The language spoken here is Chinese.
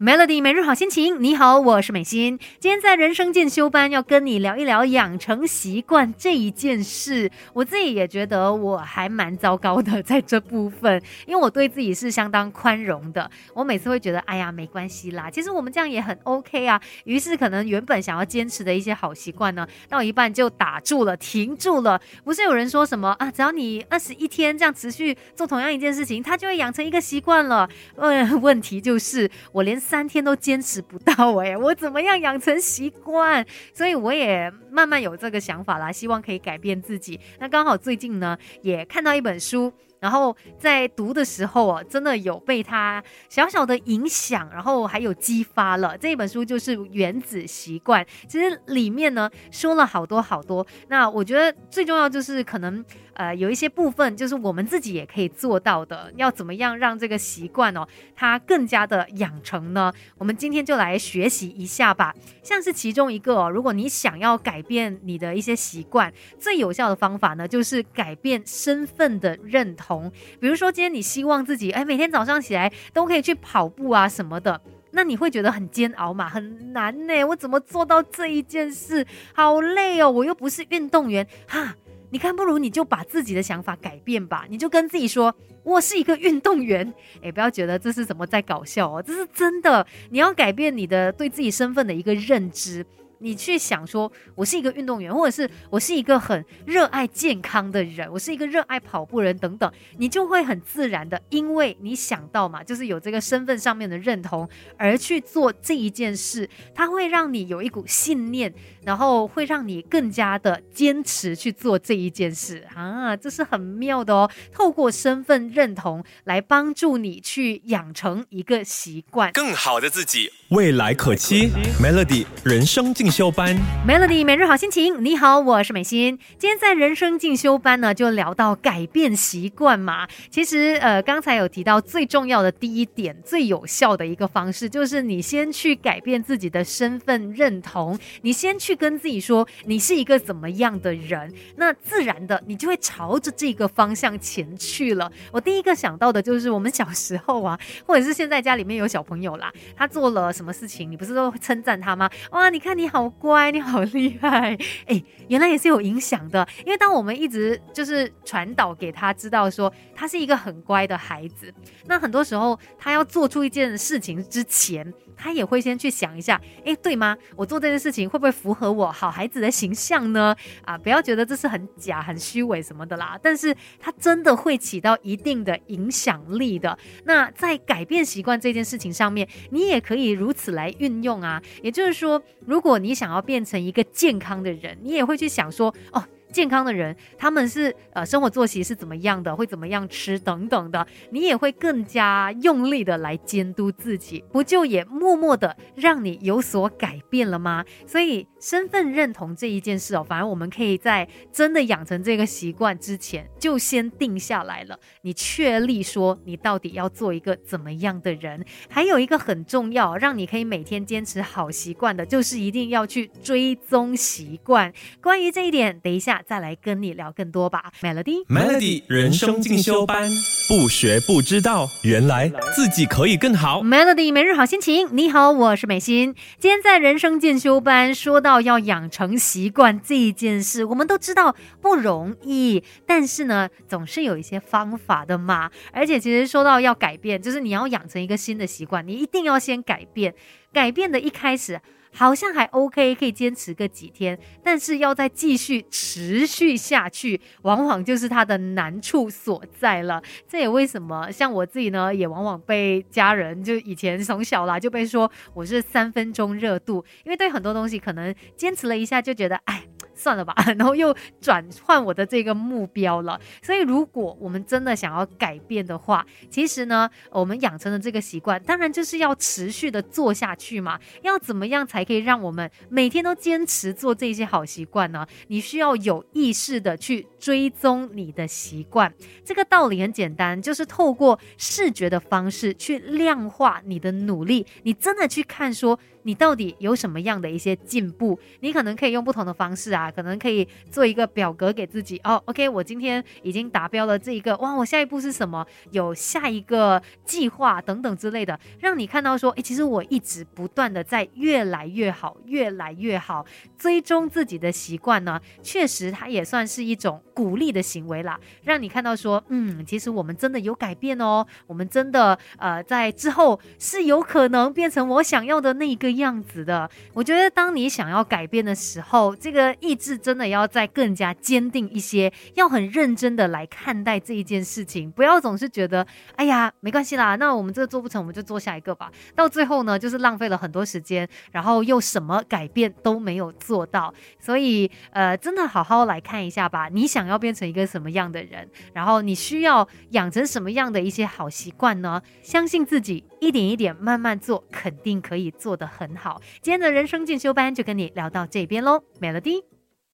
Melody 每日好心情，你好，我是美心。今天在人生进修班要跟你聊一聊养成习惯这一件事。我自己也觉得我还蛮糟糕的在这部分，因为我对自己是相当宽容的。我每次会觉得，哎呀，没关系啦，其实我们这样也很 OK 啊。于是可能原本想要坚持的一些好习惯呢，到一半就打住了，停住了。不是有人说什么啊？只要你二十一天这样持续做同样一件事情，它就会养成一个习惯了。呃，问题就是我连。三天都坚持不到哎，我怎么样养成习惯？所以我也慢慢有这个想法啦，希望可以改变自己。那刚好最近呢，也看到一本书。然后在读的时候啊，真的有被他小小的影响，然后还有激发了这本书就是《原子习惯》。其实里面呢说了好多好多。那我觉得最重要就是可能呃有一些部分就是我们自己也可以做到的。要怎么样让这个习惯哦它更加的养成呢？我们今天就来学习一下吧。像是其中一个哦，如果你想要改变你的一些习惯，最有效的方法呢就是改变身份的认同。同，比如说今天你希望自己哎每天早上起来都可以去跑步啊什么的，那你会觉得很煎熬嘛，很难呢？我怎么做到这一件事？好累哦！我又不是运动员哈。你看，不如你就把自己的想法改变吧，你就跟自己说，我是一个运动员。哎，不要觉得这是什么在搞笑哦，这是真的。你要改变你的对自己身份的一个认知。你去想说，我是一个运动员，或者是我是一个很热爱健康的人，我是一个热爱跑步人等等，你就会很自然的，因为你想到嘛，就是有这个身份上面的认同而去做这一件事，它会让你有一股信念，然后会让你更加的坚持去做这一件事啊，这是很妙的哦。透过身份认同来帮助你去养成一个习惯，更好的自己，未来可期。Melody 人生进。进修班，Melody 每日好心情。你好，我是美心。今天在人生进修班呢，就聊到改变习惯嘛。其实，呃，刚才有提到最重要的第一点，最有效的一个方式，就是你先去改变自己的身份认同，你先去跟自己说你是一个怎么样的人，那自然的你就会朝着这个方向前去了。我第一个想到的就是我们小时候啊，或者是现在家里面有小朋友啦，他做了什么事情，你不是都称赞他吗？哇，你看你好。好乖，你好厉害！哎，原来也是有影响的。因为当我们一直就是传导给他知道说他是一个很乖的孩子，那很多时候他要做出一件事情之前。他也会先去想一下，哎，对吗？我做这件事情会不会符合我好孩子的形象呢？啊，不要觉得这是很假、很虚伪什么的啦。但是它真的会起到一定的影响力的。那在改变习惯这件事情上面，你也可以如此来运用啊。也就是说，如果你你想要变成一个健康的人，你也会去想说，哦。健康的人，他们是呃生活作息是怎么样的，会怎么样吃等等的，你也会更加用力的来监督自己，不就也默默的让你有所改变了吗？所以身份认同这一件事哦，反而我们可以在真的养成这个习惯之前，就先定下来了。你确立说你到底要做一个怎么样的人，还有一个很重要，让你可以每天坚持好习惯的，就是一定要去追踪习惯。关于这一点，等一下。再来跟你聊更多吧，Melody，Melody 人生进修班，不学不知道，原来自己可以更好。Melody 每日好心情，你好，我是美心。今天在人生进修班说到要养成习惯这一件事，我们都知道不容易，但是呢，总是有一些方法的嘛。而且其实说到要改变，就是你要养成一个新的习惯，你一定要先改变。改变的一开始。好像还 OK，可以坚持个几天，但是要再继续持续下去，往往就是它的难处所在了。这也为什么像我自己呢，也往往被家人就以前从小啦就被说我是三分钟热度，因为对很多东西可能坚持了一下就觉得哎。算了吧，然后又转换我的这个目标了。所以，如果我们真的想要改变的话，其实呢，我们养成的这个习惯，当然就是要持续的做下去嘛。要怎么样才可以让我们每天都坚持做这些好习惯呢？你需要有意识的去追踪你的习惯。这个道理很简单，就是透过视觉的方式去量化你的努力。你真的去看说。你到底有什么样的一些进步？你可能可以用不同的方式啊，可能可以做一个表格给自己哦。OK，我今天已经达标了这一个，哇，我下一步是什么？有下一个计划等等之类的，让你看到说，诶，其实我一直不断的在越来越好，越来越好。追踪自己的习惯呢，确实它也算是一种鼓励的行为啦，让你看到说，嗯，其实我们真的有改变哦，我们真的呃，在之后是有可能变成我想要的那个。样子的，我觉得当你想要改变的时候，这个意志真的要再更加坚定一些，要很认真的来看待这一件事情，不要总是觉得，哎呀，没关系啦，那我们这个做不成，我们就做下一个吧。到最后呢，就是浪费了很多时间，然后又什么改变都没有做到。所以，呃，真的好好来看一下吧，你想要变成一个什么样的人，然后你需要养成什么样的一些好习惯呢？相信自己，一点一点慢慢做，肯定可以做得很。好，今天的人生进修班就跟你聊到这边喽美了滴。